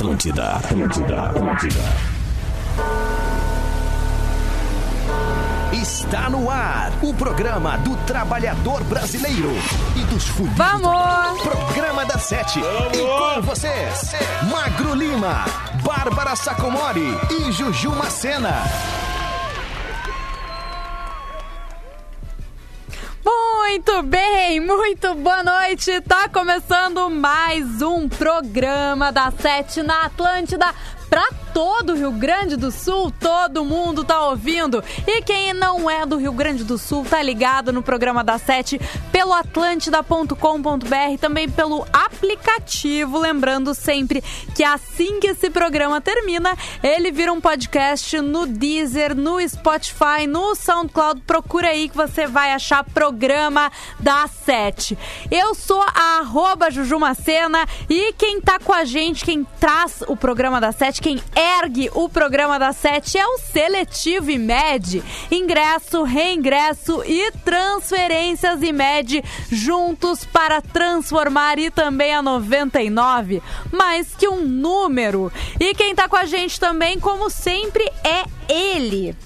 Atlântida, Atlântida, Atlântida. Está no ar o programa do trabalhador brasileiro e dos fudidos. Vamos! Programa da Sete. E com vocês, Magro Lima, Bárbara Sacomori e Juju Macena. Muito bem, muito boa noite. Tá começando mais um programa da Sete na Atlântida todo o Rio Grande do Sul, todo mundo tá ouvindo. E quem não é do Rio Grande do Sul tá ligado no programa da Sete pelo atlântida.com.br, também pelo aplicativo, lembrando sempre que assim que esse programa termina, ele vira um podcast no Deezer, no Spotify, no SoundCloud. Procura aí que você vai achar programa da Sete. Eu sou a arroba Jujumacena e quem tá com a gente, quem traz o programa da Sete, quem ergue o programa da Sete é o Seletivo IMED. Ingresso, reingresso e transferências IMED juntos para transformar e também a 99. Mais que um número. E quem tá com a gente também, como sempre, é ele.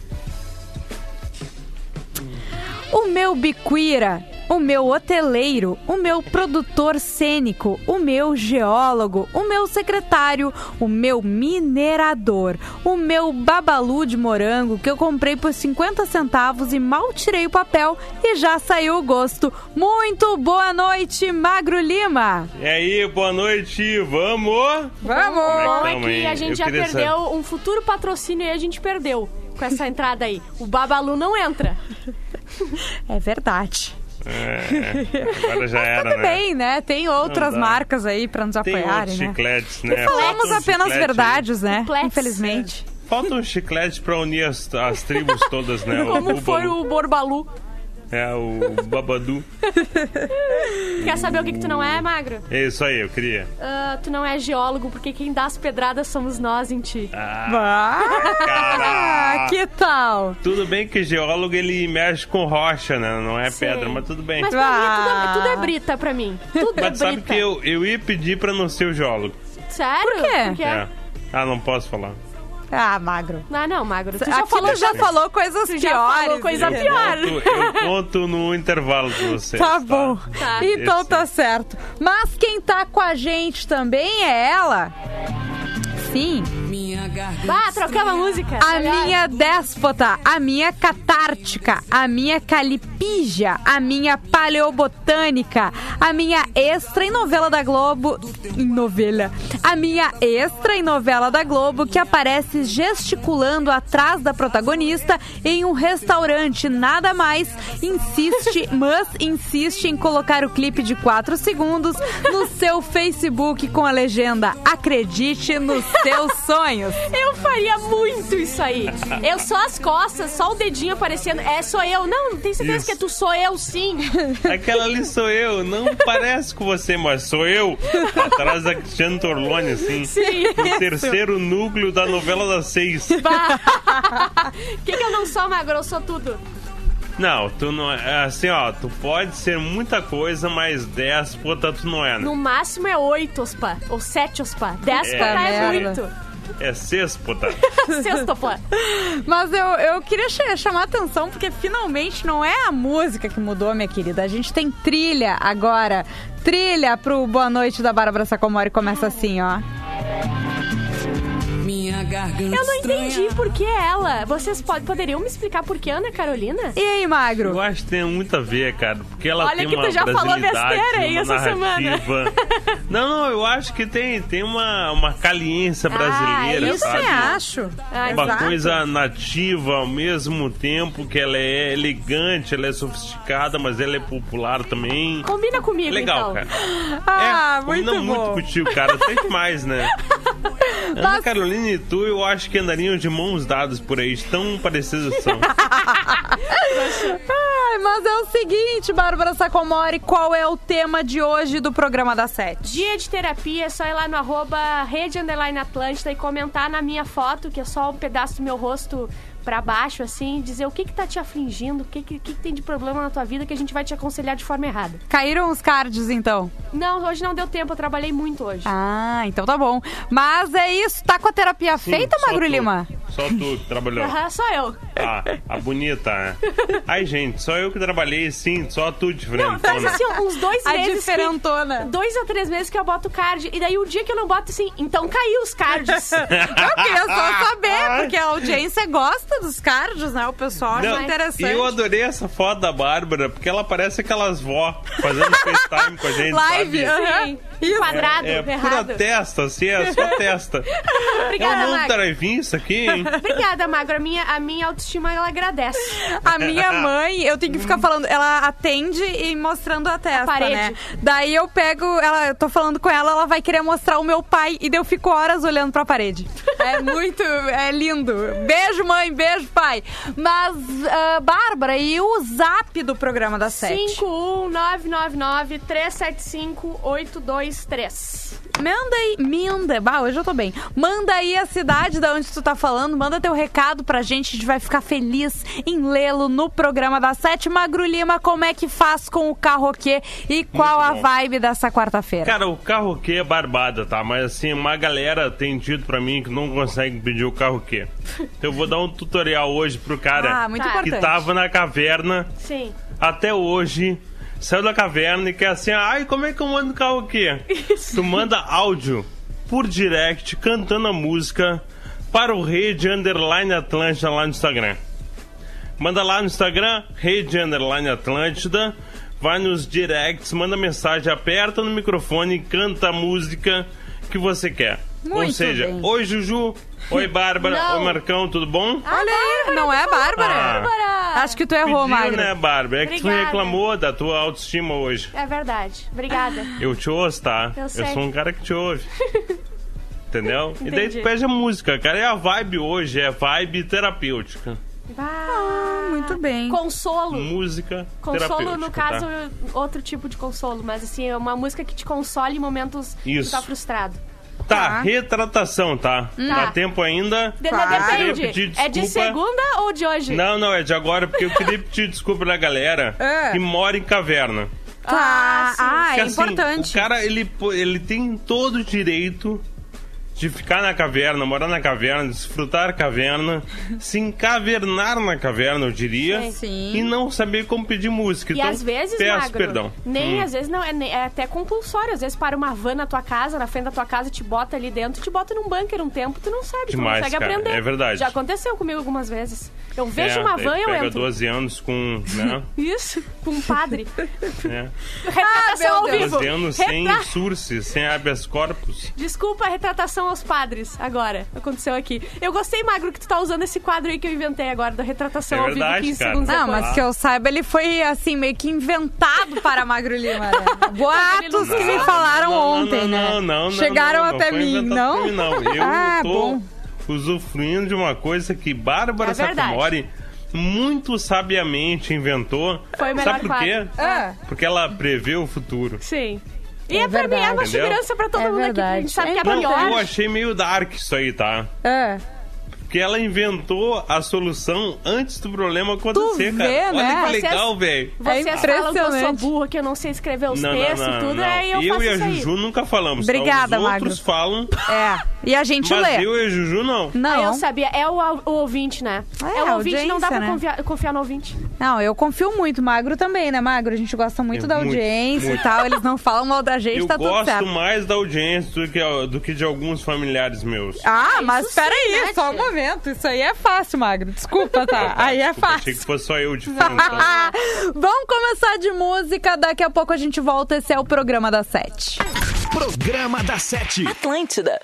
O meu biquira o meu hoteleiro, o meu produtor cênico, o meu geólogo, o meu secretário, o meu minerador, o meu babalu de morango que eu comprei por 50 centavos e mal tirei o papel e já saiu o gosto. Muito boa noite, Magro Lima! E aí, boa noite, vamos? Vamos! Bom é que a gente já perdeu saber. um futuro patrocínio e a gente perdeu com essa entrada aí. O babalu não entra. É verdade. É, agora já era, tudo né? bem, né? Tem outras marcas aí pra nos Tem apoiarem, né? chicletes, né? E falamos apenas verdades, né? Chicletes. Infelizmente. É. Falta um chiclete pra unir as, as tribos todas, né? Como o foi o Borbalu. É, o Babadu. Quer saber o que, que tu não é, Magro? É isso aí, eu queria. Uh, tu não é geólogo, porque quem dá as pedradas somos nós em ti. Ah, Ah, que tal? Tudo bem que geólogo ele mexe com rocha, né? Não é Sim. pedra, mas tudo bem. Mas pra mim tudo é, Ah. tudo é brita pra mim. Tudo é Mas sabe brita. que eu, eu ia pedir pra não ser o geólogo. Sério? Por quê? Porque... É. Ah, não posso falar. Ah, magro. Ah, não, Magro. Tu já Aqui falou tu já falou coisas Tu já piores. falou coisa né? pior. Eu conto, eu conto no intervalo com vocês. Tá bom. Tá. Então Esse. tá certo. Mas quem tá com a gente também é ela. Sim, Vá, trocamos a música. a Melhor. minha déspota, a minha catártica, a minha calipígia, a minha paleobotânica, a minha extra em novela da Globo. Em novela. A minha extra em novela da Globo que aparece gesticulando atrás da protagonista em um restaurante. Nada mais insiste, mas insiste em colocar o clipe de 4 segundos no seu Facebook com a legenda Acredite nos seus sonhos. Eu faria muito isso aí. Eu só as costas, só o dedinho aparecendo. É, sou eu. Não, tem certeza Isso. que é tu sou eu, sim. Aquela ali sou eu, não parece com você, mas sou eu. Atrás da Cristiano Torlone, assim. Sim. No terceiro núcleo da novela das seis. O que, que eu não sou, Magro? Eu sou tudo. Não, tu não é. Assim, ó, tu pode ser muita coisa, mas déspota tu não é, né? No máximo é oito, ospa. Ou sete, ospa. Déspota É. é, Merda. muito. É sêspota. Sexto, ospa. Mas eu, eu queria ch- chamar a atenção porque finalmente não é a música que mudou, minha querida. A gente tem trilha agora. Trilha pro Boa Noite da Bárbara Sacomori começa assim, ó. Eu não entendi por que ela. Vocês pod- poderiam me explicar por que Ana Carolina? E aí, Magro? Eu acho que tem muito a ver, cara, porque ela Olha tem que uma tu já falou besteira aí essa semana. Não, não, eu acho que tem, tem uma, uma caliência brasileira, Isso sabe? eu acho. Ah, Uma Exato. coisa nativa ao mesmo tempo que ela é elegante, ela é sofisticada, mas ela é popular também. Combina comigo, Legal, então. cara. Ah, é, muito combina bom. muito contigo, cara. Tem demais, né? Ana Carolina e tu, eu acho que andariam de mãos dadas por aí, tão parecidos são. Ai, mas é o seguinte, Bárbara Sacomori, qual é o tema de hoje do programa da Sete? Dia de terapia, é só ir lá no arroba rede underline Atlântida e comentar na minha foto, que é só um pedaço do meu rosto para baixo, assim, dizer o que que tá te afligindo, o que que, que que tem de problema na tua vida que a gente vai te aconselhar de forma errada. Caíram os cards, então? Não, hoje não deu tempo, eu trabalhei muito hoje. Ah, então tá bom. Mas é isso, tá com a terapia Sim, feita, só Magro tu. Lima? Só tu que trabalhou. Aham, só eu. Ah, a bonita? Ai, gente, só eu que trabalhei, sim, só tu Não, diferente. faz assim, uns dois A meses. que- diferentona. dois a três meses que eu boto card. E daí o dia que eu não boto assim, então caiu os cards. Eu queria só saber, porque a audiência gosta dos cards, né? O pessoal acha Não, interessante. E eu adorei essa foto da Bárbara, porque ela parece aquelas vó fazendo FaceTime com a gente, Live, sabe? Sim. Isso. Quadrado, É, é pura errado. testa, assim, é só testa. É Obrigada, um mundo aqui, hein? Obrigada, Magro. A minha, a minha autoestima, ela agradece. A minha mãe, eu tenho que ficar falando, ela atende e mostrando a testa, parede. né? Daí eu pego, ela, eu tô falando com ela, ela vai querer mostrar o meu pai e daí eu fico horas olhando pra parede. É muito, é lindo. Beijo, mãe, beijo, pai. Mas, ah, Bárbara, e o zap do programa da Sete? 51999-375-823. Manda aí, manda, bah, hoje eu tô bem. Manda aí a cidade da onde tu tá falando, manda teu recado pra gente, a gente vai ficar feliz em lê-lo no programa da Sete. Magro Lima, como é que faz com o carroquê e qual a vibe dessa quarta-feira? Cara, o carro que é barbada, tá? Mas assim, uma galera tem dito pra mim que não consegue pedir o carro que. Então eu vou dar um tutorial hoje pro cara Ah, muito Tá. que tava na caverna Sim. até hoje. Saiu da caverna e quer assim, ai, como é que eu mando o carro aqui? Tu manda áudio por direct, cantando a música para o Rede Underline Atlântida lá no Instagram. Manda lá no Instagram, Rede Underline Atlântida, vai nos directs, manda mensagem, aperta no microfone e canta a música que você quer. Ou Muito seja, bem. oi Juju, oi Bárbara, Não. oi Marcão, tudo bom? Olha aí, não é Bárbara? Ah. Bárbara! Acho que tu errou, Pediu, Magro. né, Bárbara? É que tu Obrigada. reclamou da tua autoestima hoje. É verdade. Obrigada. Eu te ouço, tá? Eu sei. sou um cara que te ouve. Entendeu? E daí Entendi. tu pede a música, cara. É a vibe hoje, é vibe terapêutica. Ah, muito bem. Consolo. Música Consolo, terapêutica. no caso, tá? outro tipo de consolo, mas assim, é uma música que te console em momentos Isso. que tu tá frustrado. Tá, Tá. retratação, tá? Dá Tá. tempo ainda. De- Claro. Depende. É de segunda ou de hoje? Não, não, é de agora, porque eu queria pedir desculpa pra galera É. que mora em caverna. Tá. Ah, sim. Ah, Porque, é assim, importante. O cara, ele, ele tem todo o direito de ficar na caverna, morar na caverna, desfrutar a caverna, se encavernar na caverna, eu diria, Sim. e não saber como pedir música. E então, às vezes, peço Magro, perdão. nem Hum. às vezes não, é, é até compulsório. Às vezes para uma van na tua casa, na frente da tua casa, te bota ali dentro, te bota num bunker um tempo, tu não sabe, Demais, tu não consegue cara, aprender. é verdade. Já aconteceu comigo algumas vezes. Eu vejo É, uma van e eu entro. 12 anos com, né, Isso, com um padre. é, Retratação meu ao vivo. 12 anos sem Retra- surce, sem habeas corpus. Desculpa a retratação aos padres agora. Aconteceu aqui. Eu gostei, Magro, que tu tá usando esse quadro aí que eu inventei agora, da retratação É ao verdade, vivo 15 cara. segundos Não, depois. mas que eu saiba, ele foi assim, meio que inventado para Magro Lima, né? Boatos que me Não, falaram não, não, ontem, não, né? Não, não, não. Chegaram não, não até mim, não? mim, não. Eu ah, tô bom. usufruindo de uma coisa que Bárbara É verdade. Sacomori muito sabiamente inventou. Foi melhor Sabe por quê? Ah. Porque ela prevê o futuro. Sim. E É é, pra mim é verdade. uma Entendeu? segurança pra todo É mundo aqui. A gente verdade. sabe que é Não, pior. Eu achei meio dark isso aí, tá? Ah. Porque ela inventou a solução antes do problema acontecer, Tu cara. vê, Olha né? que legal, velho. Vocês É falam que eu sou burra, que eu não sei escrever os Não, textos não, e tudo, não. aí eu eu faço e a isso aí. Juju nunca falamos. Obrigada, tá? Os outros Magro. falam, É. E a gente mas lê. eu e a Juju não. Não. Ah, eu sabia. É o, o ouvinte, né? É, É, o ouvinte, não dá pra né? confiar, confiar no ouvinte. Não, eu confio muito. Magro também, né, Magro? A gente gosta muito Eu da audiência muito. e tal. Eles não falam mal da gente, Eu tá tudo gosto certo. mais da audiência do que, do que de alguns familiares meus. Ah, Ah, mas peraí, né, só um tia? Momento. Isso aí é fácil, Magro. Desculpa, tá? Aí é Desculpa, Achei fácil. que fosse só eu de frente. Ah, Vamos começar de música, daqui a pouco a gente volta. Esse é o programa da Sete. Programa da Sete. Atlântida.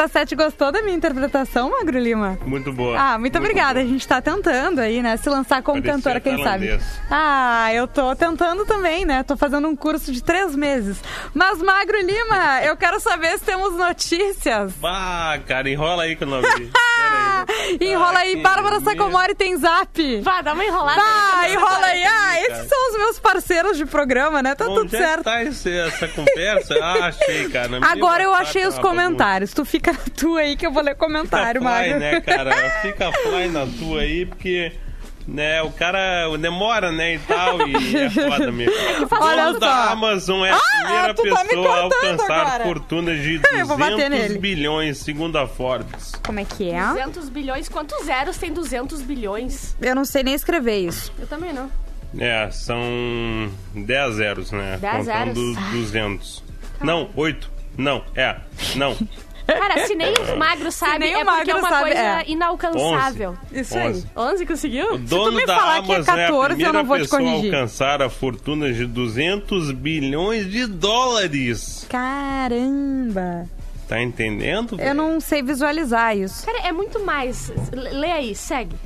Da Sete gostou da minha interpretação, Magro Lima? Muito boa. Ah, muito, muito obrigada. Boa. A gente tá tentando aí, né? Se lançar como Parecia cantora, quem sabe. Ah, eu tô tentando também, né? Tô fazendo um curso de três meses. Mas, Magro Lima, eu quero saber se temos notícias. Ah, cara, enrola aí que eu não vi. enrola aí, Bárbara Sacomori tem zap. Vai, dá uma enrolada. Vai, enrola aí. Ah, esses são os meus parceiros de programa, né? Tá Onde tudo é certo. tá esse, essa conversa? Ah, achei, cara. Agora eu achei os comentários. Tu fica na tua aí que eu vou ler comentário, Fica fly, né, cara? Fica fly na tua aí, porque né, o cara demora, né, e tal, e é foda mesmo. O Olha da só. Amazon é a Ah, primeira tá pessoa a cortando alcançar agora. fortunas de Eu vou bater 200 nele. bilhões, segundo a Forbes. Como é que é? 200 bilhões. Quantos zeros tem 200 bilhões? Eu não sei nem escrever isso. Eu também não. É, são 10 zeros, né? 10 Contando zeros. 200. Não, 8. Não, é. Não. Cara, se nem o magro sabe, nem é o porque é magro uma sabe, coisa é. inalcançável. Isso 11. 11 conseguiu? O dono me da falar que é Amazon é, 14, eu não vou te corrigir. alcançar a fortuna de 200 bilhões de dólares. Caramba! Tá entendendo? Eu velho? não sei visualizar isso. Cara, é muito mais. Lê aí, segue.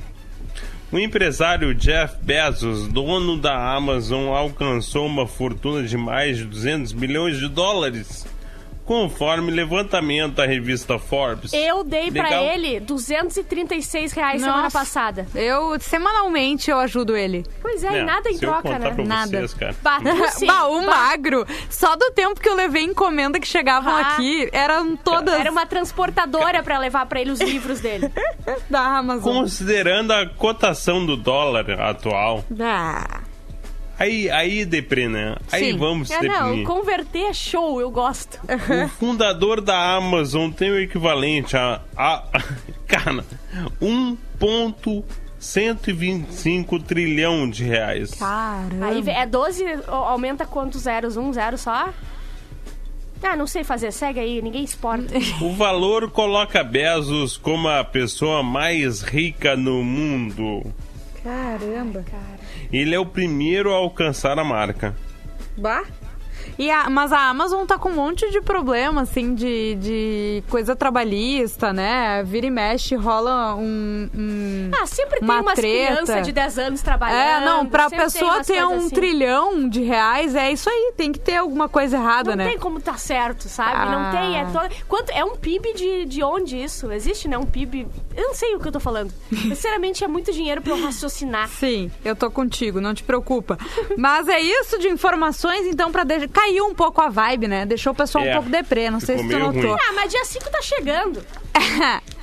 O empresário Jeff Bezos, dono da Amazon, alcançou uma fortuna de mais de 200 bilhões de dólares, conforme levantamento da revista Forbes. Eu dei pra Legal. ele 236 reais semana Nossa. passada. Eu, semanalmente, eu ajudo ele. Pois é, É, e nada em troca, né? pra Nada. vocês, cara. Bah, sim. bah, o Bah. magro, só do tempo que eu levei encomenda que chegavam Ah. aqui, eram todas Era uma transportadora pra levar pra ele os livros dele. da Amazon. Considerando a cotação do dólar atual, Ah, aí, aí deprê, né? Aí Sim. vamos É, não, converter é show, eu gosto. O fundador da Amazon tem o equivalente a, a cara, 1.125 trilhão de reais. caramba. Aí é 12, ó, aumenta quantos zeros? Um zero só? Ah, não sei fazer, segue aí, ninguém exporta. O valor coloca Bezos como a pessoa mais rica no mundo. Caramba. Ele é o primeiro a alcançar a marca. Bah. E a- mas a Amazon tá com um monte de problema, assim, de, de coisa trabalhista, né? Vira e mexe, rola um. um- Ah, sempre tem Uma umas crianças de 10 anos trabalhando. É, não, pra pessoa ter um assim. trilhão de reais, é isso aí, tem que ter alguma coisa errada, Não né? tem como tá certo, sabe? Ah. Não tem. É, todo... Quanto... é um PIB de, de onde isso? Existe, né? Um PIB. Eu não sei o que eu tô falando. Sinceramente, é muito dinheiro pra eu raciocinar. Sim, eu tô contigo, não te preocupa. Mas é isso de informações, então, pra deixar. Caiu um pouco a vibe, né? Deixou o pessoal É, um pouco deprê, não sei se ficou tu notou. ruim. Ah, mas dia 5 tá chegando.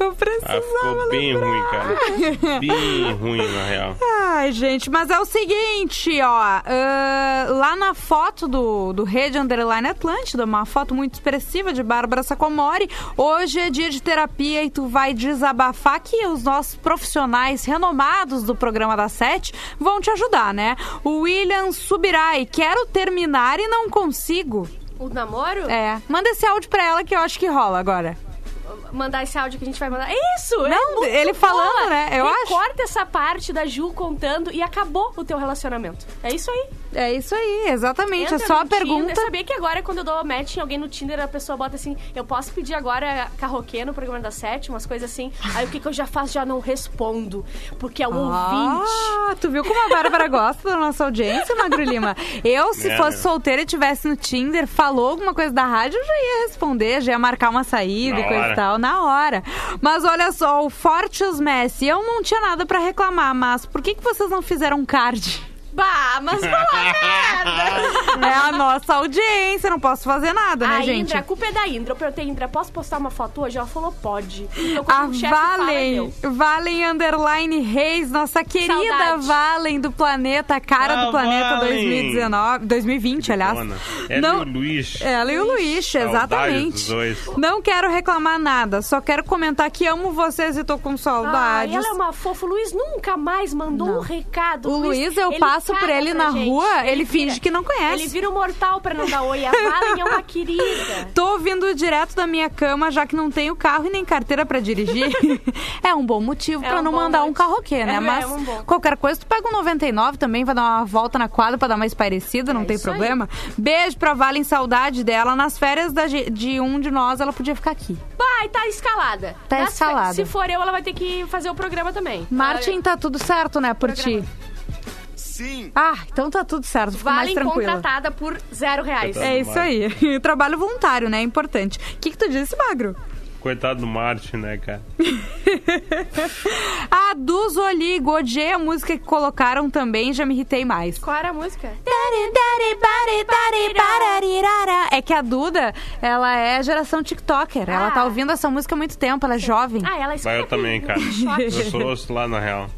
Eu precisava Ah, ficou bem lembrar. ruim, cara. Bem ruim, na real. Ai, gente, mas é o seguinte, ó. ah, lá na foto do, do Rede Underline Atlântida, uma foto muito expressiva de Bárbara Sacomori. Hoje é dia de terapia e tu vai desabafar que os nossos profissionais renomados do programa da Sete vão te ajudar, né? O William Subirai, quero terminar e não consigo. O namoro? É, manda esse áudio pra ela que eu acho que rola agora. Mandar esse áudio que a gente vai mandar. Isso! é Não, muito ele falando, boa. né? Eu acho. Corta essa parte da Ju contando e acabou o teu relacionamento. É isso aí. É isso aí, exatamente. Entra é só a pergunta. Tinder. Sabia que agora, quando eu dou match em alguém no Tinder, a pessoa bota assim: eu posso pedir agora carroquê no programa da Sete, umas coisas assim. Aí o que, que eu já faço? Já não respondo. Porque é o ouvinte. Ah, tu viu como a Bárbara gosta da nossa audiência, Magro Lima? Eu, se É, fosse né? solteira e tivesse no Tinder, falou alguma coisa da rádio, eu já ia responder, já ia marcar uma saída Na e coisa hora. e na hora. Mas olha só, o Fortes Messi, eu não tinha nada pra reclamar, mas por que, que vocês não fizeram card? Bah, mas fala merda! É a nossa audiência, não posso fazer nada, né, a gente? Indra, a culpa é da Indra. Eu perguntei, Indra, posso postar uma foto hoje? Ela falou, pode. Então, A chefe fala, Valen. Valen Underline Reis, nossa querida Saudade. Valen do planeta, cara Ah, do planeta Valen. 2019, 2020, aliás. Ela Não- e o Luiz. Ela e o Luiz, exatamente. dos dois. Não quero reclamar nada, só quero comentar que amo vocês e tô com Ai, saudades. ela é uma fofa. O Luiz nunca mais mandou Não. um recado. O Luiz, eu ele passo por ele na gente. rua, ele, Ele finge vira- que não conhece. Ele vira um mortal pra não dar oi. A Valen é uma querida. Tô ouvindo direto da minha cama, já que não tenho carro e nem carteira pra dirigir. é um bom motivo É pra um não mandar um motivo. carroquê, né? É, Mas é um qualquer coisa, tu pega um 99 também, vai dar uma volta na quadra pra dar mais parecida, não É tem isso aí. problema. Beijo pra Valen, saudade dela. Nas férias da de um de nós, ela podia ficar aqui. Vai, tá escalada. Tá Nas escalada. Se for eu, ela vai ter que fazer o programa também. Martin, tá tudo certo, né, por ti? Sim. Ah, então tá tudo certo, fico mais Valen tranquila. contratada por zero reais. Tá. É isso aí. Trabalho voluntário, né? Importante. O que, que tu disse, Magro? Coitado do Martin, né, cara? A do Zoli, Godier, a música que colocaram também, já me irritei mais. Qual era a música? É que a Duda, ela é geração TikToker. Ela Ah. tá ouvindo essa música há muito tempo, ela é jovem. Ah, ela escuta Vai eu também, cara. Eu sou osso lá, na real.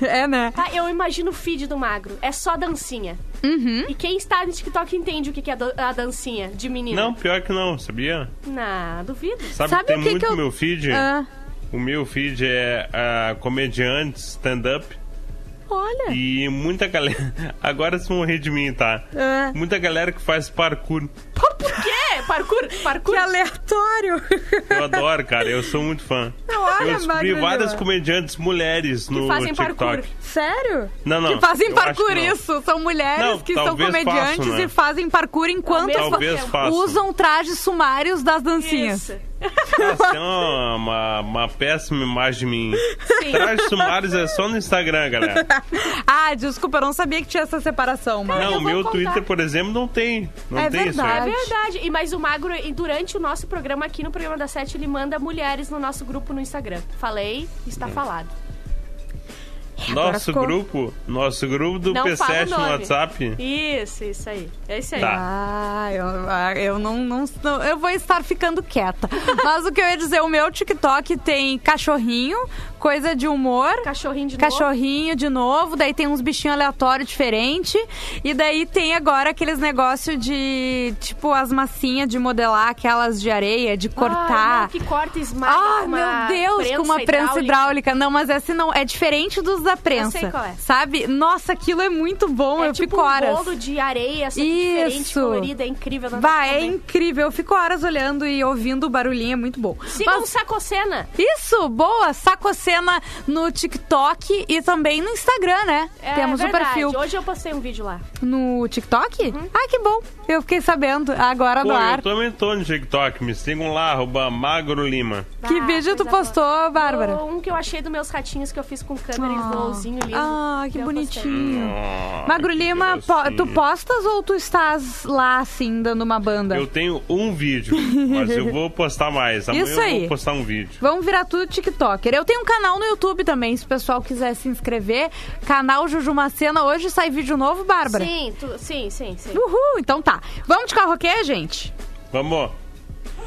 É, né? Tá, eu imagino o feed do magro. É só dancinha. Uhum. E quem está no TikTok entende o que é a dancinha de menina. Não, pior que não, sabia? Não, duvido. Sabe, Sabe que tem o que muito que eu- meu feed? Ah, O meu feed é ah, comediante, stand-up. Olha. E muita galera. Agora vocês vão rir de mim, tá? Ah. Muita galera que faz parkour. Por quê? Parkour? Parkour? Que aleatório. Eu adoro, cara. Eu sou muito fã. Olha, eu descobri várias Lima. comediantes mulheres no fazem TikTok. parkour. Sério? Não, não, Que fazem parkour que isso. São mulheres Não, que são comediantes façam, né? e fazem parkour enquanto Talvez façam. usam trajes sumários das dancinhas. Isso. É uma, uma, uma péssima imagem de mim. Sim. Trajes sumários é só no Instagram, galera. Ah, desculpa, eu não sabia que tinha essa separação, mano. Não, o meu contar. Twitter, por exemplo, não tem. Não É tem isso É verdade. aí. verdade. E, mas o Magro, e durante o nosso programa aqui no programa da Sete, ele manda mulheres no nosso grupo no Instagram. Falei, está falado. Nosso ficou- grupo, nosso grupo do Não fala P7 o no. WhatsApp. Isso, isso aí. É isso aí. Tá. Ah, eu, ah, eu não, não, não- Eu vou estar ficando quieta. Mas o que eu ia dizer, o meu TikTok tem cachorrinho, coisa de humor. Cachorrinho de novo. Cachorrinho de novo, daí tem uns bichinhos aleatórios diferentes. E daí tem agora aqueles negócios de, tipo, as massinhas de modelar, aquelas de areia, de cortar. não, que corta e esmaga Ah, com uma meu Deus, com uma prensa hidráulica. Não, mas esse não. É diferente dos da prensa. sei qual é. Sabe? Nossa, aquilo é muito bom. É eu tipo fico um horas. bolo de areia, só que diferente, Isso. colorido, é incrível. não Vai, é incrível. Eu fico horas olhando e ouvindo o barulhinho, é muito bom. Sigam o Mas- Sacocena. Isso, boa! Sacocena no TikTok e também no Instagram, né? É Temos verdade. o perfil Hoje eu postei um vídeo lá. no TikTok? Ah, que bom! Eu fiquei sabendo agora Pô, do ar. eu também tô no TikTok. Me sigam lá, arroba Magro Lima. Que Ah, vídeo tu postou, boa. Bárbara? Um que eu achei dos meus ratinhos que eu fiz com câmera e Ah. voozinho lindo. Ah, que eu bonitinho. Ah, Magro que Lima, po- tu postas ou tu estás lá, assim, dando uma banda? Eu tenho um vídeo, mas eu vou postar mais. Amanhã Isso eu aí. vou postar um vídeo. Vamos virar tudo TikToker. Eu tenho um canal no YouTube também, se o pessoal quiser se inscrever. Canal Juju Macena. Hoje sai vídeo novo, Bárbara? Sim, tu- sim, sim, sim. Uhul, então tá. Vamos de carroquê, gente? Vamos.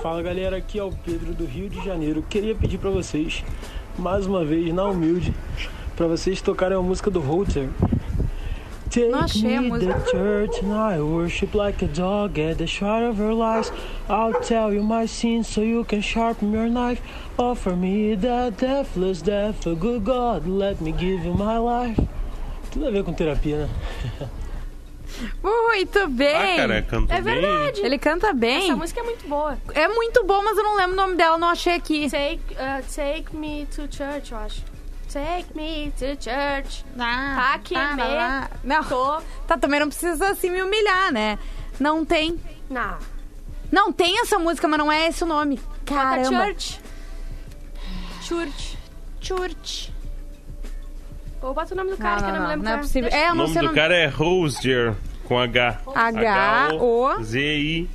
Fala galera, aqui é o Pedro do Rio de Janeiro. Queria pedir pra vocês, mais uma vez, na humilde, pra vocês tocarem a música do Holter. Take Não achei a me música. to church and I worship like a dog at the start of her lies. I'll tell you my sins so you can sharpen your knife. Offer me that deathless death, a good God, let me give you my life. Tudo a ver com terapia, né? Muito bem. Ah, cara, canto É bem. verdade. Ele canta bem. Essa música é muito boa. É muito bom, mas eu não lembro o nome dela, não achei aqui. Take, uh, take me to church, eu acho. Take me to church. Ah, Tá que tá, me lá. Não, Tô. tá, também não precisa assim me humilhar, né? Não tem. Não. Não tem essa música, mas não é esse o nome. Caramba. church. Church. Church. Ou bota o nome do Não, cara que eu não, não, não, me lembro não é qual possível. É, eu O não nome do nome. cara é Rosier, com H. H-O-Z-I-I-R.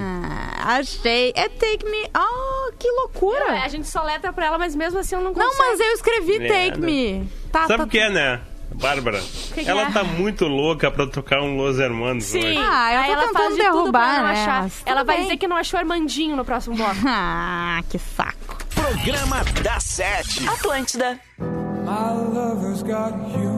Ah, achei. É Take Me. Oh, que loucura. Não, é, a gente só letra pra ela, mas mesmo assim eu não consigo. Não, mas eu escrevi É, Take né? Me. Tá, Sabe tá, o que é, né? Bárbara, que que ela é? tá muito louca pra tocar um Los Hermanos Sim. hoje. Ah, eu tô ela tentando faz de tudo derrubar, pra não né? achar. Ela vai bem. dizer que não achou Armandinho no próximo bloco. Ah, que saco. Programa da Sete. Atlântida. My lover's got humor.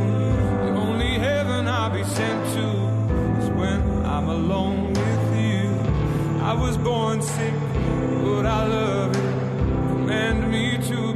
Along with you. I was born sick, but I love it. Command me to.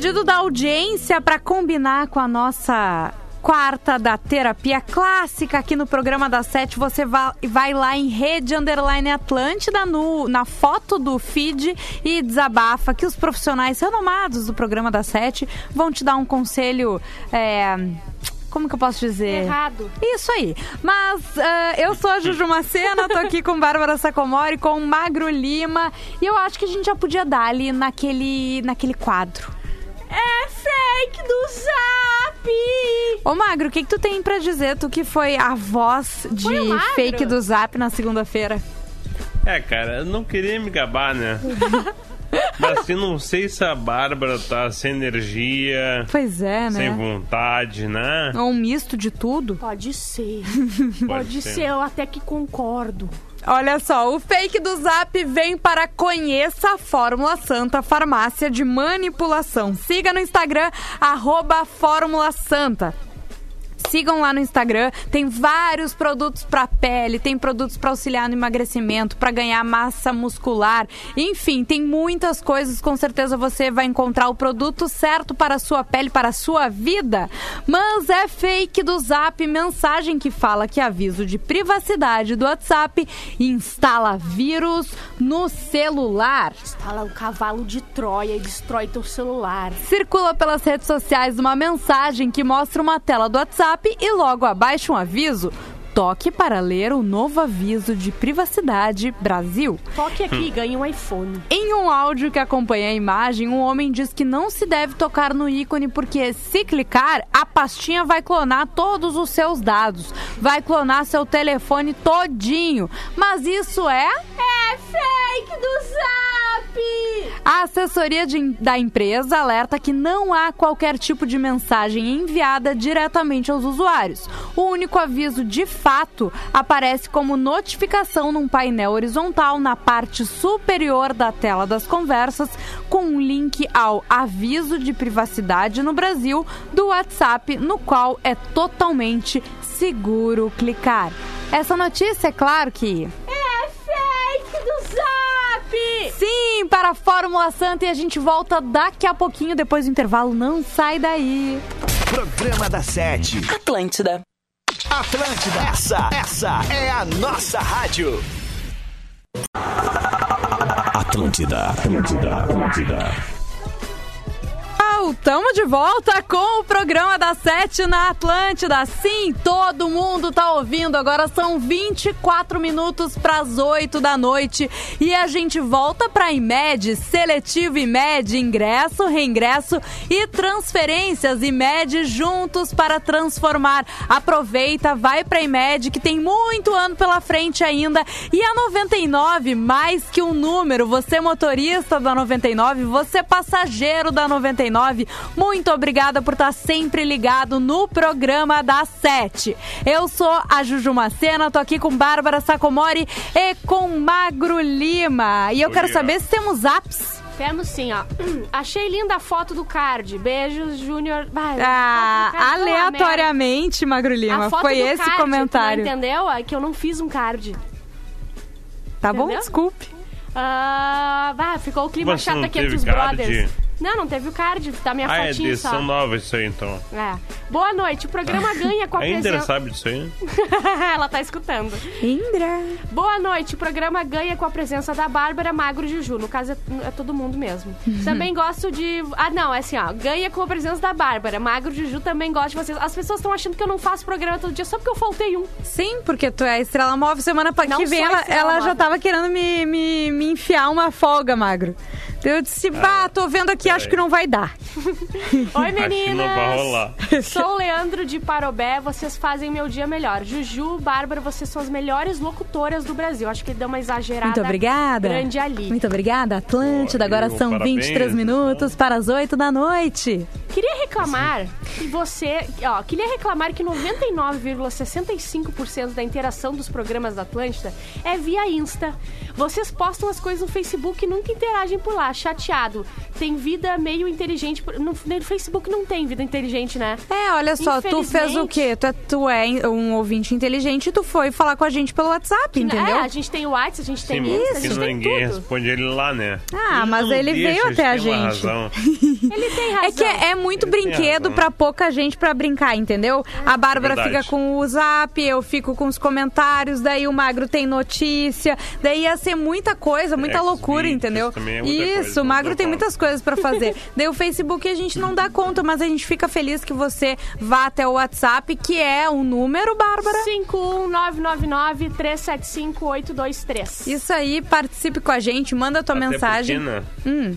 pedido da audiência para combinar com a nossa quarta da terapia clássica aqui no programa da sete. Você vai lá em Rede Underline Atlântida, no, na foto do feed e desabafa que os profissionais renomados do programa da sete vão te dar um conselho. É, como que eu posso dizer? Errado. Isso aí. Mas uh, eu sou a Juju Macena, tô aqui com Bárbara Sacomori, com Magro Lima. E eu acho que a gente já podia dar ali naquele, naquele quadro é fake do zap! Ô, Magro, o que, que tu tem pra dizer? Tu que foi a voz de fake do zap na segunda-feira. É, cara, eu não queria me gabar, né? Mas assim, não sei se a Bárbara tá sem energia. Pois é, né? Sem vontade, né? É um misto de tudo. Pode ser. Pode, Pode ser. ser, eu até que concordo. Olha só, o fake do Zap vem para Conheça a Fórmula Santa Farmácia de Manipulação. Siga no Instagram, arroba Fórmula Santa sigam lá no Instagram. Tem vários produtos pra pele, tem produtos pra auxiliar no emagrecimento, pra ganhar massa muscular. Enfim, tem muitas coisas. Com certeza você vai encontrar o produto certo para a sua pele, para a sua vida. Mas é fake do Zap mensagem que fala que aviso de privacidade do WhatsApp instala vírus no celular. Instala um cavalo de Troia e destrói teu celular. Circula pelas redes sociais uma mensagem que mostra uma tela do WhatsApp e logo abaixo um aviso. Toque para ler o novo aviso de privacidade Brasil. Toque aqui e ganhe um iPhone. Em um áudio que acompanha a imagem, um homem diz que não se deve tocar no ícone porque se clicar, a pastinha vai clonar todos os seus dados, vai clonar seu telefone todinho. Mas isso é é fake do Zap. A assessoria de- da empresa alerta que não há qualquer tipo de mensagem enviada diretamente aos usuários. O único aviso de fato aparece como notificação num painel horizontal na parte superior da tela das conversas, com um link ao aviso de privacidade no Brasil do WhatsApp, no qual é totalmente seguro clicar. Essa notícia, é claro que. É fake do Zap! Sim, para a Fórmula Santa e a gente volta daqui a pouquinho, depois do intervalo. Não sai daí. Programa da Sete. Atlântida. Atlântida. Essa, essa é a nossa rádio. Atlântida, Atlântida, Atlântida. Estamos de volta com o programa da Sete na Atlântida. Sim, todo mundo tá ouvindo. Agora são 24 minutos para as 8 da noite e a gente volta para IMED, seletivo IMED, ingresso, reingresso e transferências IMED juntos para transformar. Aproveita, vai para IMED que tem muito ano pela frente ainda. E a 99, mais que um número, você motorista da 99, você passageiro da 99, muito obrigada por estar sempre ligado no programa da Sete. Eu sou a Juju Macena, tô aqui com Bárbara Sacomori e com Magro Lima. E eu quero Oi, ó. saber se temos apps. Temos sim, ó. Achei linda a foto do card. Beijos, Júnior. Ah, merda. aleatoriamente, Magro Lima. Foi do esse card, comentário. Entendeu? É que eu não fiz um card. Tá bom? entendeu? Desculpe. Ah, bah, ficou o clima Mas chato aqui entre os card? brothers. Não, não teve o card, tá minha Ah, é fotinha só. edição nova isso aí, então. É. Boa noite, o programa ganha com a A presença... sabe disso aí? Ela tá escutando. Indra. Boa noite, o programa ganha com a presença da Bárbara Magro Juju. No caso, é, é todo mundo mesmo. Também gosto de. Ah, não, é assim, ó. Ganha com a presença da Bárbara. Magro Juju também gosta de vocês. As pessoas estão achando que eu não faço programa todo dia só porque eu faltei um. Sim, porque tu é a estrela móvel. Semana que vem ela, ela já tava querendo me, me, me enfiar uma folga, magro. Eu disse, bah, tô vendo aqui, acho que não vai dar. Oi, Acho que não vai meninas! rolar. Sou o Leandro de Parobé, vocês fazem meu dia melhor. Juju, Bárbara, vocês são as melhores locutoras do Brasil. Acho que ele deu uma exagerada. Muito obrigada. Grande ali. Muito obrigada, Atlântida. Agora Valeu, são parabéns, 23 minutos para as 8 da noite. Queria reclamar que você. Ó, queria reclamar que 99,65% da interação dos programas da Atlântida é via Insta. Vocês postam as coisas no Facebook e nunca interagem por lá. Chateado. Tem vida meio inteligente. por- No, no Facebook não tem vida inteligente, né? É, olha só, tu fez o quê? Tu é, tu é um ouvinte inteligente e tu foi falar com a gente pelo WhatsApp, entendeu? É, a gente tem o WhatsApp, a gente tem Sim, Insta, a porque gente tem ninguém tudo. responde ele lá, né? Ah, mas não ele deixa, veio até a gente. razão. Ele tem razão. É que é, é muito Ele brinquedo pra pouca gente pra brincar, entendeu? A Bárbara Verdade. fica com o zap, eu fico com os comentários, daí o Magro tem notícia, daí ia ser muita coisa, muita Xvideos loucura, entendeu? também é muita Isso, coisa, o Magro muita tem muitas coisas pra fazer. daí o Facebook a gente não dá conta, mas a gente fica feliz que você vá até o WhatsApp, que é o número, Bárbara. 51999-375-823. Isso aí, participe com a gente, manda a tua Até mensagem. porque, né? Hum.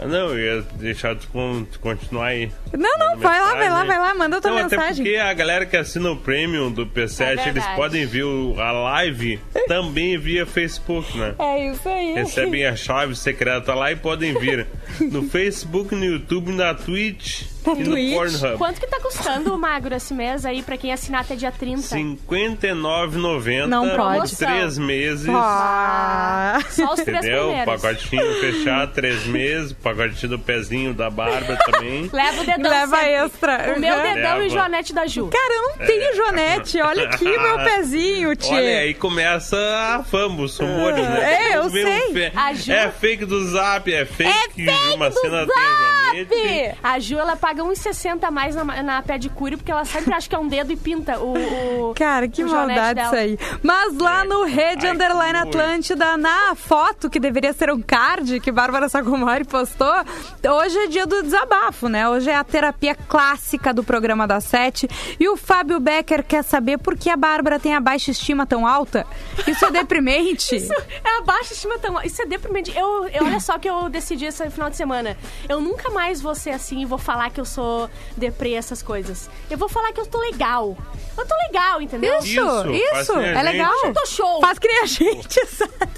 Ah, não, eu ia deixar tu, con- tu continuar aí. Não, não, vai lá, vai lá, mensagem. vai lá, manda a tua Não, até mensagem. porque a galera que assina o Premium do P7, É eles podem ver a live também via Facebook, né? É isso aí. Recebem a chave secreta lá e podem vir no Facebook, no YouTube, na Twitch Na e Twitch. Pornhub. Quanto que tá custando o Magro esse mês aí, pra quem assinar até dia 30? R$ 59,90 Não pode. três meses. Ah. Só os três Entendeu? primeiros. Pacotinho fechado, três meses. Pacotinho do pezinho da Bárbara também. Leva o dedão Leva sempre. extra. O meu Uhum. dedão e o Leva. joanete da Ju. Cara, eu não tenho Jonete. Olha aqui meu pezinho, tio. Olha, aí começa a fama, os rumores, né? É, eu sei. fe- A Ju- É fake do zap, é fake, É fake uma do cena Zap! A Ju, ela paga 1,60 a mais na, na pedicure, porque ela sempre acha que é um dedo e pinta o... o Cara, que o maldade dela. isso aí. Mas lá no Rede Ai, Underline. Atlântida, na foto, que deveria ser um card que Bárbara Sacomori postou, hoje é dia do desabafo, né? Hoje é a terapia clássica do programa da Sete. E o Fábio Becker quer saber por que a Bárbara tem a baixa estima tão alta. Isso é deprimente. É a baixa estima tão... Isso é deprimente. Eu, eu, olha só que eu decidi esse final de semana. Eu nunca mais vou ser assim e vou falar que eu sou deprê, essas coisas. Eu vou falar que eu tô legal. Eu tô legal, entendeu? Isso, Isso, isso, é gente. legal. Eu tô show. Faz que nem a gente, exato.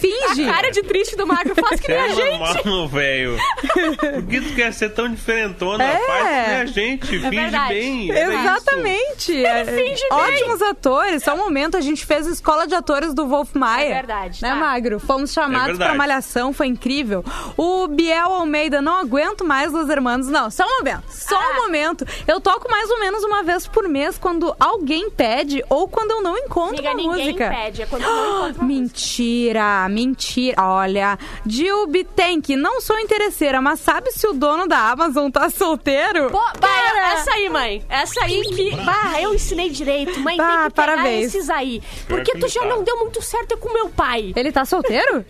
Finge. A cara de triste do Magro faz que nem a É gente. normal, velho. Por que tu quer ser tão diferentona? É. Faz que nem a gente, finge verdade. bem. isso. Exatamente. É, finge bem. Ótimos atores. Só um momento, a gente fez a escola de atores do Wolf Maia. É verdade, Né, tá. Magro? Fomos É chamados verdade. pra Malhação, foi incrível. O Biel Almeida, não aguento mais Los Hermanos. Não, só um momento. Só Ah. um momento. Eu toco mais ou menos uma vez por mês quando alguém pede ou quando eu não encontro Amiga, uma ninguém música. pede. É quando eu não encontro uma música. Mentira, mentira. Olha, Gil Bittenk, não sou interesseira, mas sabe se o dono da Amazon tá solteiro? Pô, bah, essa aí, mãe. Essa aí que. Bah, eu ensinei direito. Mãe, Bah, tem que pegar parabéns. esses aí. Porque que tu já tá. não deu muito certo com meu pai. Ele tá solteiro?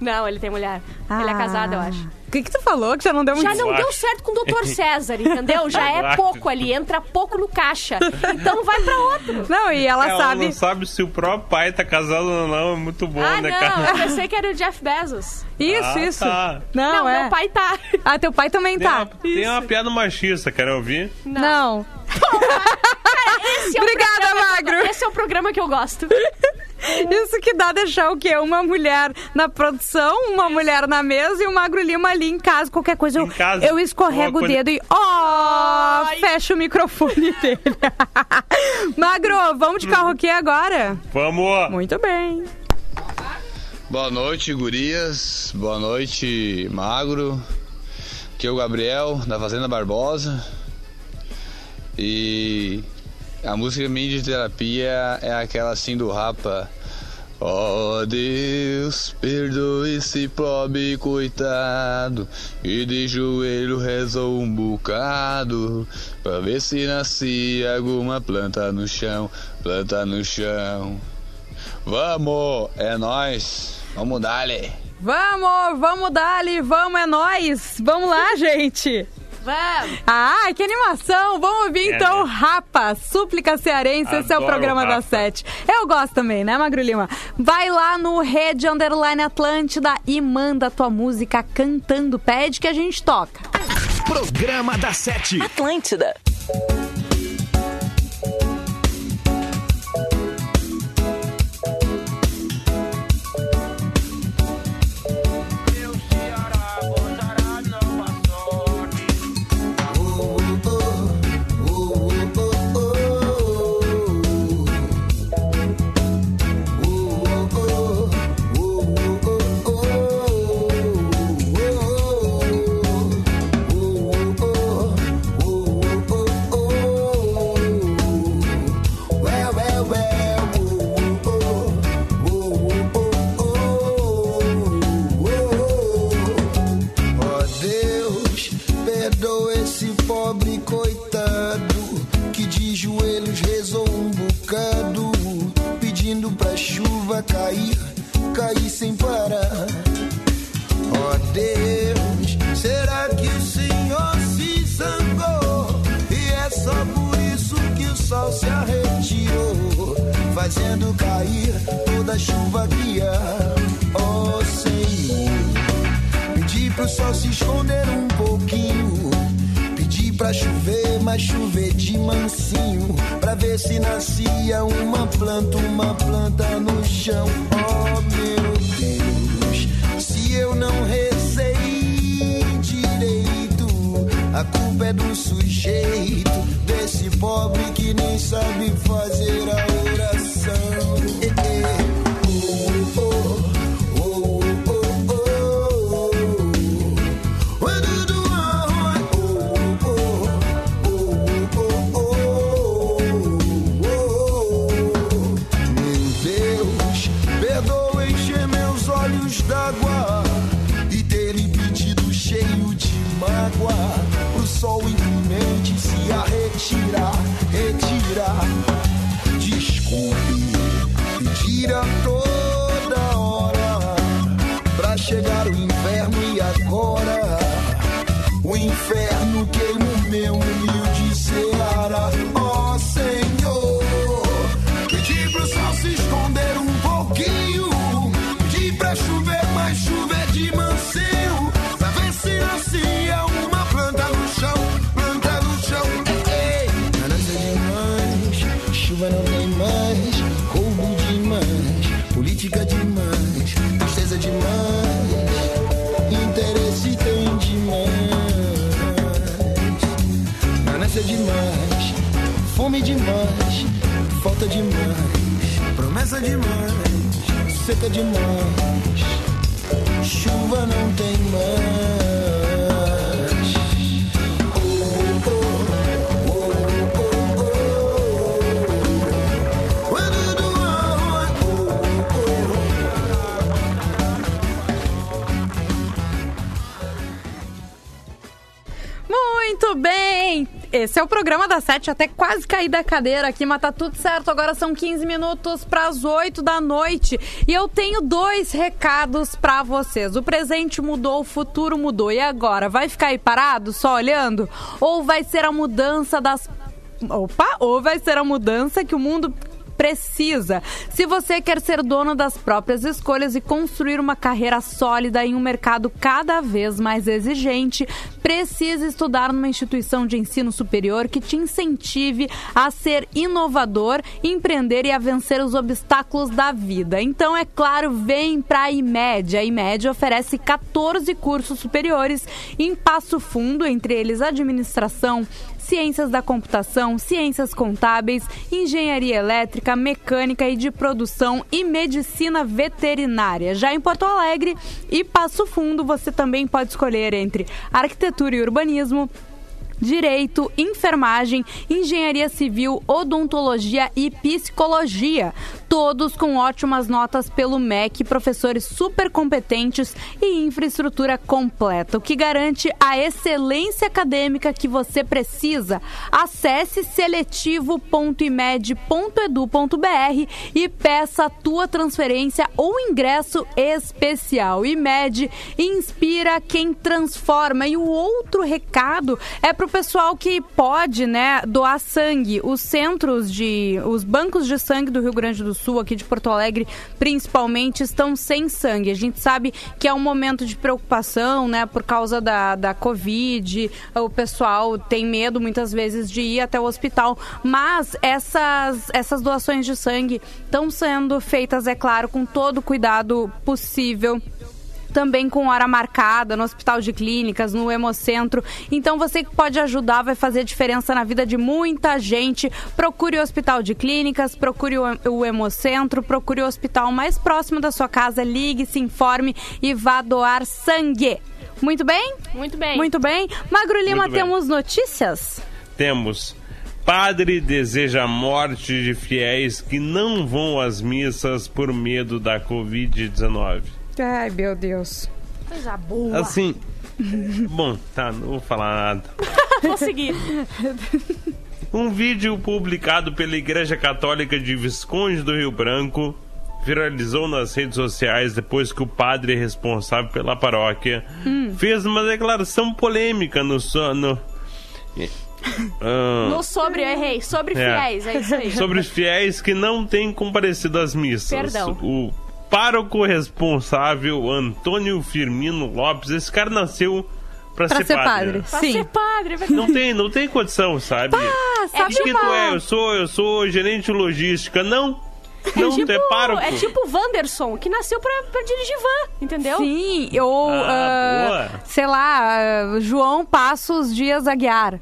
Não, ele tem mulher. Ele é casado, eu acho. O que, que tu falou que já não deu muito Já não Eu deu certo com o Dr. César, entendeu? Já é pouco ali, entra pouco no caixa. Então vai pra outro. Não, e ela Ela sabe. não sabe se o próprio pai tá casado ou não, é muito bom, ah, né, não, cara? eu pensei que era o Jeff Bezos. Isso, Ah, isso. tá. Não, Não, é. meu pai tá. Ah, teu pai também Tem, tá. uma, tem uma piada machista, querem ouvir? Não. Esse é o Obrigada, programa que eu- Magro. Esse é o programa que eu gosto. Isso que dá deixar o quê? Uma mulher na produção, uma mulher na mesa e o Magro Lima ali em casa. Qualquer coisa, eu, casa. eu escorrego o coisa- dedo e. Ó! fecha o microfone dele. Magro, vamos de karaokê agora? Vamos! Muito bem. Boa noite, gurias. Boa noite, Magro. Aqui é o Gabriel, da Fazenda Barbosa. E a música minha de terapia é aquela assim do Rapa. Oh Deus, perdoe esse pobre coitado E de joelho rezou um bocado Pra ver se nascia alguma planta no chão Planta no chão Vamos, é nóis. Vamos dali. Vamos, vamos dali, vamos, é nóis. Vamos lá, gente. Vamos. Ah, que animação! Vamos ouvir É, então né? Rapa, Súplica Cearense, esse é o Adoro programa da. Sete. Eu gosto também, né, Magro Lima? Vai lá no Rede Underline Atlântida e manda tua música cantando, pede que a gente toca. Programa da Sete. Atlântida. Bem! Esse é o programa da Sete, até quase caí da cadeira aqui, mas tá tudo certo. Agora são 15 minutos para as 8 da noite e eu tenho dois recados para vocês. O presente mudou, o futuro mudou. E agora? Vai ficar aí parado, só olhando? Ou vai ser a mudança das. Opa! Ou vai ser a mudança que o mundo precisa. Se você quer ser dono das próprias escolhas e construir uma carreira sólida em um mercado cada vez mais exigente, precisa estudar numa instituição de ensino superior que te incentive a ser inovador, empreender e a vencer os obstáculos da vida. Então, é claro, vem para a IMED. A IMED oferece 14 cursos superiores em Passo Fundo, entre eles administração, ciências da computação, ciências contábeis, engenharia elétrica, mecânica e de produção e medicina veterinária. Já em Porto Alegre e Passo Fundo, você também pode escolher entre arquitetura e urbanismo. Direito, enfermagem, engenharia civil, odontologia e psicologia. Todos com ótimas notas pelo MEC, professores super competentes e infraestrutura completa, o que garante a excelência acadêmica que você precisa. Acesse seletivo.imed.edu.br e peça a tua transferência ou ingresso especial. IMED inspira quem transforma. E o outro recado é para o pessoal que pode, né, doar sangue. Os centros de, os bancos de sangue do Rio Grande do Sul, aqui de Porto Alegre, principalmente, estão sem sangue. A gente sabe que é um momento de preocupação, né, por causa da, da Covid. O pessoal tem medo muitas vezes de ir até o hospital, mas essas, essas doações de sangue estão sendo feitas, é claro, com todo o cuidado possível também com hora marcada no Hospital de Clínicas, no Hemocentro. Então você que pode ajudar, vai fazer diferença na vida de muita gente. Procure o Hospital de Clínicas, procure o, o Hemocentro, procure o hospital mais próximo da sua casa, ligue, se informe e vá doar sangue. Muito bem? Muito bem. Muito bem. Magro Lima, Muito bem. temos notícias? Temos. Padre deseja a morte de fiéis que não vão às missas por medo da Covid-19. Ai, meu Deus. Coisa boa. Assim. Bom, tá, não vou falar nada. Vou seguir. Um vídeo publicado pela Igreja Católica de Visconde do Rio Branco viralizou nas redes sociais depois que o padre responsável pela paróquia fez uma declaração polêmica no sono. No sobre, eu errei. Sobre É. fiéis, é isso aí. sobre os fiéis que não têm comparecido às missas. Perdão. O pároco responsável, Antônio Firmino Lopes, esse cara nasceu pra, Pra ser, ser padre. padre. né? Pra Sim. ser padre, é verdade. Não tem, não tem condição, sabe? Ah, É sabe Diz que tu é, eu sou, eu sou gerente de logística. Não. Não, tipo, é pároco. é tipo o Wanderson, que nasceu pra, pra dirigir van, entendeu? Sim, ou, Ah, boa. sei lá, ah, João Passos Dias Aguiar.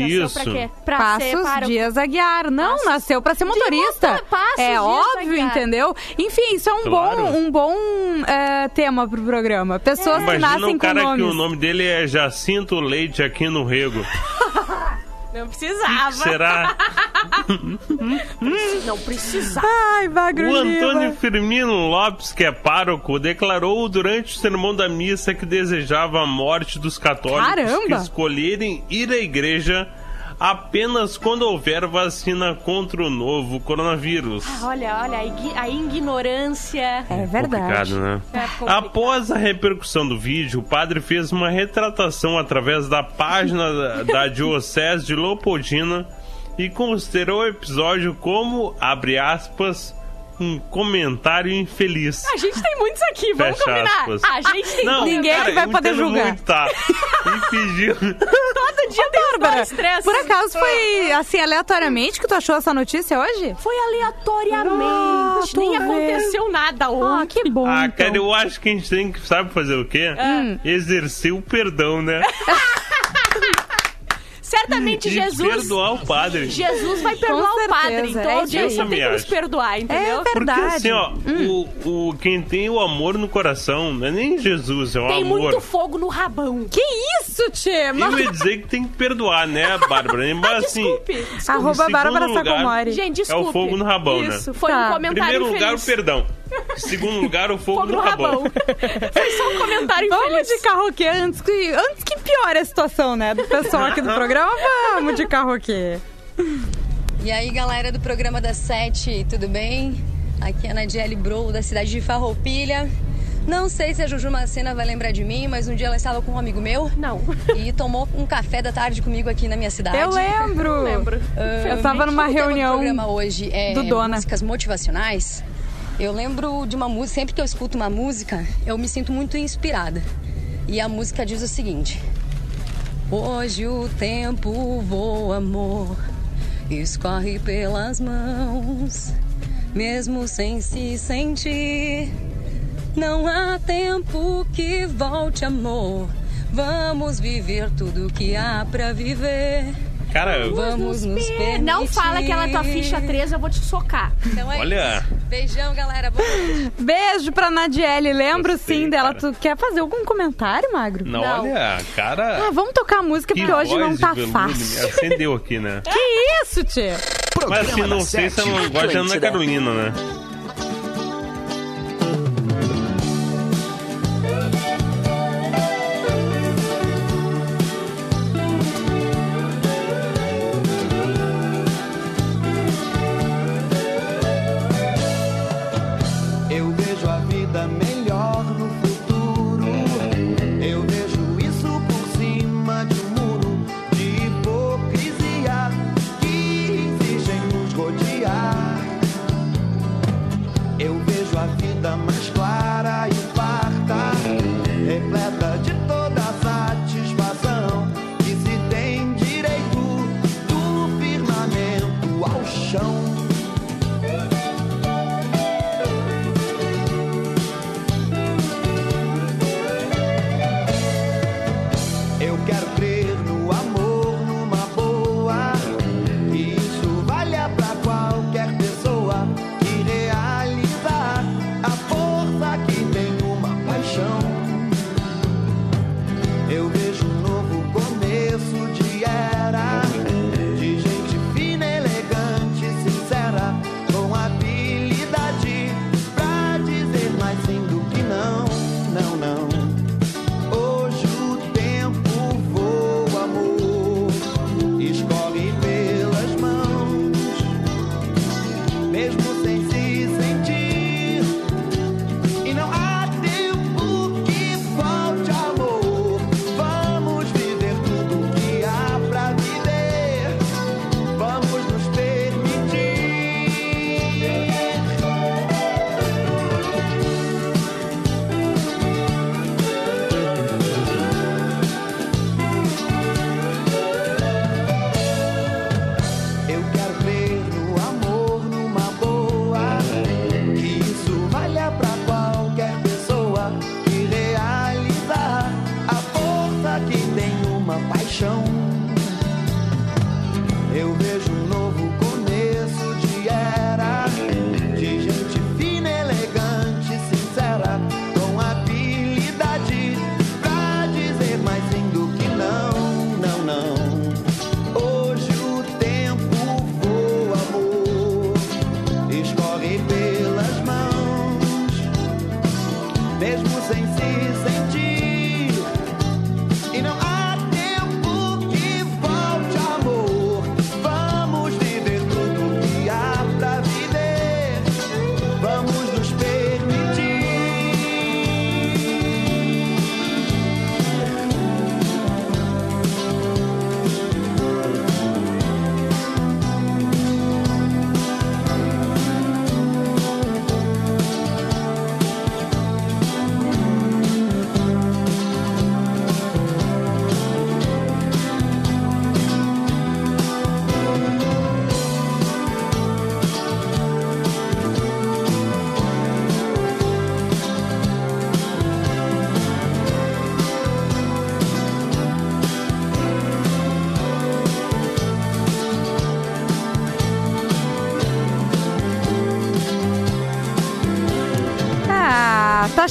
Nasceu Isso. Pra quê? Pra ser Passos pároco. Dias Aguiar. Não, Passos- nasceu pra ser motorista. motor- Passos é Dias óbvio, Aguiar. entendeu? Enfim, isso é um Claro. bom, um bom eh, tema pro programa. Pessoas que Imagina nascem um cara com que o nomes. nome dele é Jacinto Leite aqui no Rego. Não precisava. Será? Não precisava. Ai, Magro O Antônio Lima. Firmino Lopes, que é pároco, declarou durante o sermão da missa que desejava a morte dos católicos Caramba! que escolherem ir à igreja apenas quando houver vacina contra o novo coronavírus. Olha, olha, a, ignorância. É verdade. Complicado, né? É complicado. Após a repercussão do vídeo, o padre fez uma retratação através da página da, da Diocese de Leopoldina e considerou o episódio como, abre aspas, um comentário infeliz. A gente tem muitos aqui, vamos Fecha combinar. aspas. A gente tem Não, Ninguém cara, vai eu poder julgar. Muito, tá? E. Todo dia tem Bárbara, três. por acaso foi assim, aleatoriamente que tu achou essa notícia hoje? Foi aleatoriamente. Ah, Nem vendo. aconteceu nada Ah, ontem. que bom. Ah, então. cara, eu acho que a gente tem que, sabe fazer o quê? Hum. Exercer o perdão, né? Certamente E Jesus. perdoar o padre. Jesus vai perdoar Com o padre. certeza, Então é a isso audiência tem que nos perdoar, entendeu? É Porque verdade. assim, ó, o, o, quem tem o amor no coração não é nem Jesus, é o Tem amor. muito fogo no rabão. Que isso, Tchê? Eu ia dizer que tem que perdoar, né, Bárbara? Embora assim. Desculpe. Arroba Em Bárbara Sacomori. Gente, desculpe. É o fogo no rabão, né? Isso, foi Tá. um comentário Primeiro lugar, o infeliz. perdão. Segundo lugar, o fogo, Fogo no rabão. rabão. Foi só um comentário Vamos infeliz. de carroquê antes que, antes que piore a situação, né? Do pessoal aqui do programa, vamos de carroquê. E aí, galera do programa das Sete, tudo bem? Aqui é a Nadiele Bro, da cidade de Farroupilha. Não sei se a Juju Macena vai lembrar de mim, mas um dia ela estava com um amigo meu Não. e tomou um café da tarde comigo aqui na minha cidade. Eu lembro. lembro. Ah, Eu tava numa como o tema do reunião programa hoje é do Dona. músicas motivacionais. Eu lembro de uma música, sempre que eu escuto uma música, eu me sinto muito inspirada. E a música diz o seguinte: Hoje o tempo voa, amor, escorre pelas mãos, mesmo sem se sentir. Não há tempo que volte, amor. Vamos viver tudo que há pra viver. Cara, Vamos nos permitir. Não fala que ela é tua ficha 3, eu vou te socar. Então é Olha. isso. Beijão, galera. Boa noite. Beijo pra Nadiele. Lembro Gostei, sim dela. cara. Tu quer fazer algum comentário, Magro? não, Não. olha, cara. Ah, vamos tocar a música que porque hoje não tá veludo, fácil. Me acendeu aqui, né? Que isso, Tchê? Mas assim, não sei se eu não gosto de Ana. Carolina, né? know.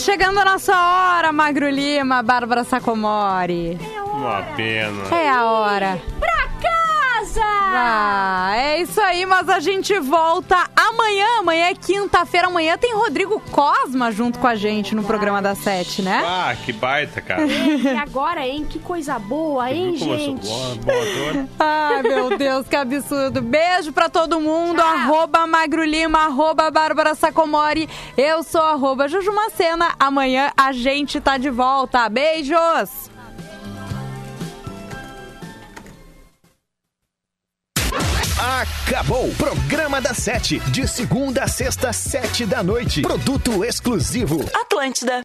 Chegando a nossa hora, Magro Lima, Bárbara Sacomori. Uma pena. É a hora. Pra casa! Ah, é isso aí, mas a gente volta amanhã. Amanhã é quinta-feira. Amanhã tem Rodrigo Cosma junto com a gente no programa das sete, né? Ah, que baita, cara. E agora, hein? Que coisa boa, hein, gente? boa, boa. Ai, meu Deus, que absurdo. Beijo pra todo mundo. Arroba Magro Lima, arroba Bárbara Sacomori. Eu sou arroba Juju Macena. Amanhã a gente tá de volta. Beijos! Acabou. Programa da Sete. De segunda a sexta, sete da noite. Produto exclusivo. Atlântida.